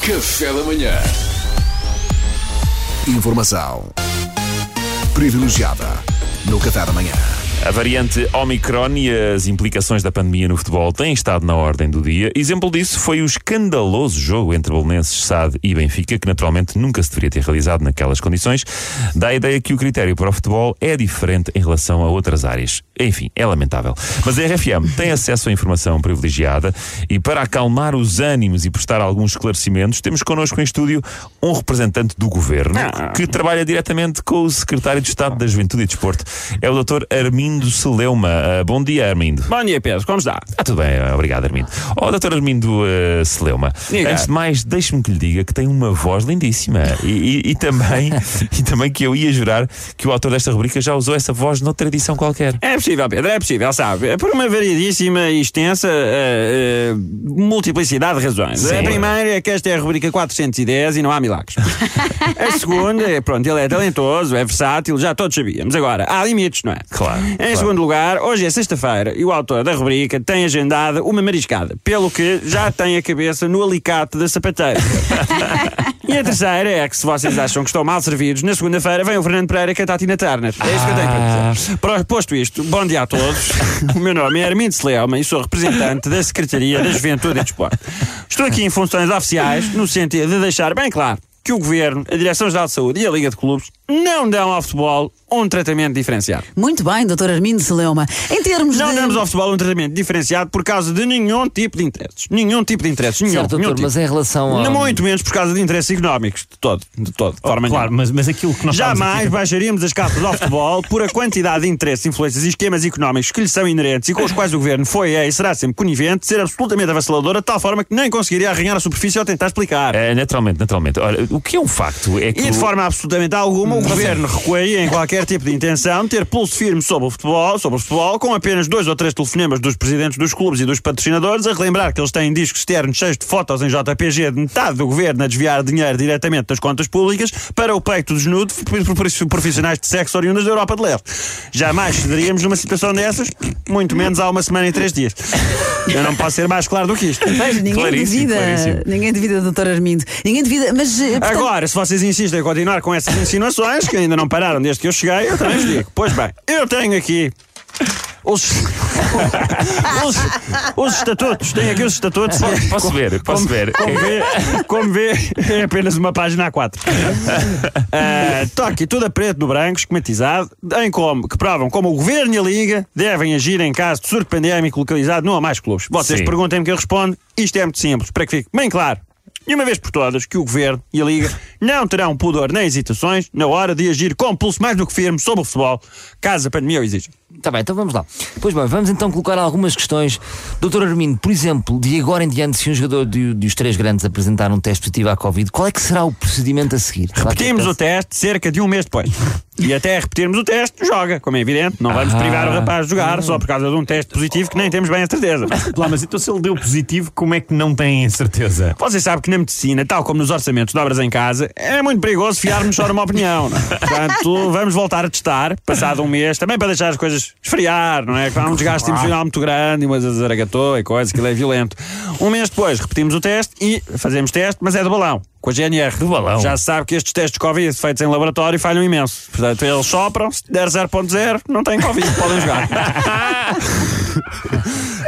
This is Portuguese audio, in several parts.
Café da manhã. Informação privilegiada no Café da Manhã. A variante Omicron e as implicações da pandemia no futebol têm estado na ordem do dia. Exemplo disso foi o escandaloso jogo entre Bolonenses, SAD e Benfica, que naturalmente nunca se deveria ter realizado naquelas condições. Dá a ideia que o critério para o futebol é diferente em relação a outras áreas. Enfim, é lamentável. Mas a RFM tem acesso à informação privilegiada e para acalmar os ânimos e prestar alguns esclarecimentos, temos connosco em estúdio um representante do governo que trabalha diretamente com o secretário de Estado da Juventude e Desporto. É o Dr. Armindo Celeuma. Uh, bom dia, Armindo. Bom dia, Pedro. Como está? Ah, tudo bem, obrigado, Armindo. Oh, Dr. Armindo uh, Celeuma, Diga. antes de mais, deixe-me que lhe diga que tem uma voz lindíssima e, e- e também, e também que eu ia jurar que o autor desta rubrica já usou essa voz noutra edição qualquer. É possível, Pedro, é possível, sabe? É por uma variedíssima e extensa eh, eh, multiplicidade de razões. Sim. A primeira é que esta é a rubrica 410 e não há milagres. a segunda é, pronto, ele é talentoso, é versátil, já todos sabíamos. Agora, há limites, não é? Claro, Em claro. segundo lugar, hoje é sexta-feira e o autor da rubrica tem agendada uma mariscada, pelo que já tem a cabeça no alicate da sapateira. E a terceira é que se vocês acham que estão mal servidos, na segunda-feira vem o Fernando Pereira cantar a Tina Turner. É isso que eu tenho para dizer. Pro- Posto isto, bom dia a todos. O meu nome é Armindo Celeuma e sou representante da Secretaria da Juventude e Desporto. Estou aqui em funções oficiais no sentido de deixar bem claro que o Governo, a Direção-Geral de Saúde e a Liga de Clubes não dão ao futebol um tratamento diferenciado. Muito bem, doutor Armindo Celeuma. Em termos Não de... damos ao futebol um tratamento diferenciado por causa de nenhum tipo de interesses. Nenhum tipo de interesses. Nenhum, Certo, nenhum doutor, tipo. mas em relação a. Muito menos por causa de interesses económicos, de todo, de todo, de forma Claro, nenhuma. mas, mas aquilo que nós Jamais aqui- baixaríamos as cartas ao futebol por a quantidade de interesses, influências e esquemas económicos que lhe são inerentes e com os quais o governo foi, é e será sempre conivente, ser absolutamente avassalador, de tal forma que nem conseguiria arranhar a superfície ao tentar explicar. É, naturalmente, naturalmente. Ora, o que é um facto é que. E de forma absolutamente alguma, o governo recuaria em qualquer tipo de intenção de ter pulso firme sobre o futebol, sobre o futebol, com apenas dois ou três telefonemas dos presidentes dos clubes e dos patrocinadores, a relembrar que eles têm discos externos cheios de fotos em JPG de metade do governo a desviar dinheiro diretamente das contas públicas para o peito desnudo por profissionais de sexo oriundas da Europa de Leste. Jamais cederíamos numa situação dessas, muito menos há uma semana e três dias. Eu não posso ser mais claro do que isto. Pois, ninguém Claríssimo, duvida, claríssimo. ninguém duvida, doutor Armindo. Ninguém duvida, mas... Agora, se vocês insistem em continuar com essas insinuações, que ainda não pararam desde que eu cheguei, eu também vos digo. Pois bem, eu tenho aqui. Os, os, os estatutos, tenho aqui os estatutos. Posso ver, posso como, ver. Como vê, como vê, é apenas uma página A4. Estou aqui tudo a preto no branco, esquematizado, em como, que provam como o Governo e a Liga devem agir em caso de surto pandémico localizado num ou mais clubes. Vocês perguntem-me que eu respondo. Isto é muito simples, para que fique bem claro. E uma vez por todas, que o Governo e a Liga não terão pudor nem hesitações na hora de agir com pulso mais do que firme sobre o futebol, caso a pandemia o exija. Tá bem, então vamos lá. Pois bem, vamos então colocar algumas questões. Doutor Armindo, por exemplo, de agora em diante, se um jogador de, de os três grandes apresentar um teste positivo à Covid, qual é que será o procedimento a seguir? Repetimos o teste cerca de um mês depois. E até repetirmos o teste, joga, como é evidente. Não vamos Ah. privar o rapaz de jogar só por causa de um teste positivo que nem temos bem a certeza. Lá, mas então se ele deu positivo, como é que não tem certeza? Você sabe que na medicina, tal como nos orçamentos de obras em casa, é muito perigoso fiarmos só numa opinião. Não é? Portanto, vamos voltar a testar, passado um mês, também para deixar as coisas esfriar, não é? Que há um desgaste emocional muito grande e uma zaragatou e coisa, aquilo é violento. Um mês depois, repetimos o teste e fazemos teste, mas é do balão. Com a GNR. Do balão? Já se sabe que estes testes de Covid feitos em laboratório falham imenso. Portanto, eles sopram, se der 0.0, não tem Covid, podem jogar.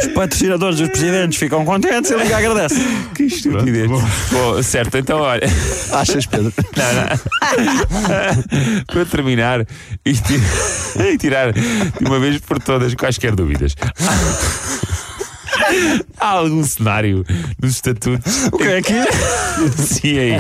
Os patrocinadores dos presidentes ficam contentes e Liga agradece. Que estupidez. Bom, certo, então olha. Achas, Pedro? Não, não. Para terminar e tirar de uma vez por todas quaisquer dúvidas. Há algum cenário nos estatutos O que é que sim, aí,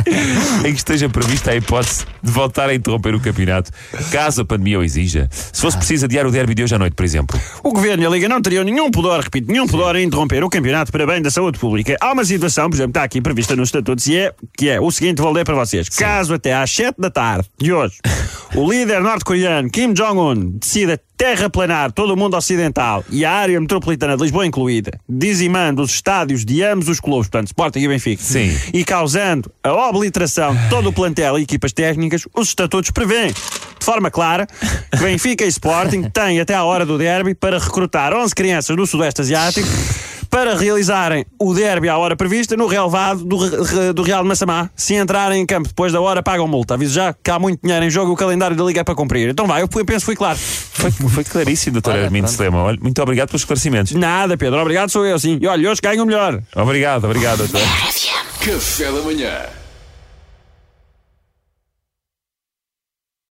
em que esteja prevista a hipótese de voltar a interromper o campeonato, caso a pandemia o exija? Se fosse preciso adiar o derby de hoje à noite, por exemplo. O Governo e a Liga não teriam nenhum pudor, repito, nenhum pudor em interromper o campeonato para bem da saúde pública. Há uma situação, por exemplo, está aqui prevista nos estatutos e é, que é o seguinte, vou ler para vocês. Caso até às 7 da tarde de hoje o líder norte-coreano Kim Jong-un decida terraplanar todo o mundo ocidental e a área metropolitana de Lisboa incluída, dizimando os estádios de ambos os clubes, portanto, Sporting e Benfica, Sim. e causando a obliteração de todo o plantel e equipas técnicas, os estatutos prevêem, de forma clara, que Benfica e Sporting têm até à hora do derby para recrutar 11 crianças do Sudeste Asiático para realizarem o derby à hora prevista no relevado do, do Real de Massamá. Se entrarem em campo depois da hora, pagam multa. Aviso já que há muito dinheiro em jogo e o calendário da Liga é para cumprir. Então vai, eu penso que fui claro. Foi, foi claríssimo, doutor pronto. Selema. Olha, muito obrigado pelos esclarecimentos. Nada, Pedro. Obrigado, sou eu, sim. E olha, hoje ganho o melhor. Obrigado, obrigado, doutor. Café da manhã.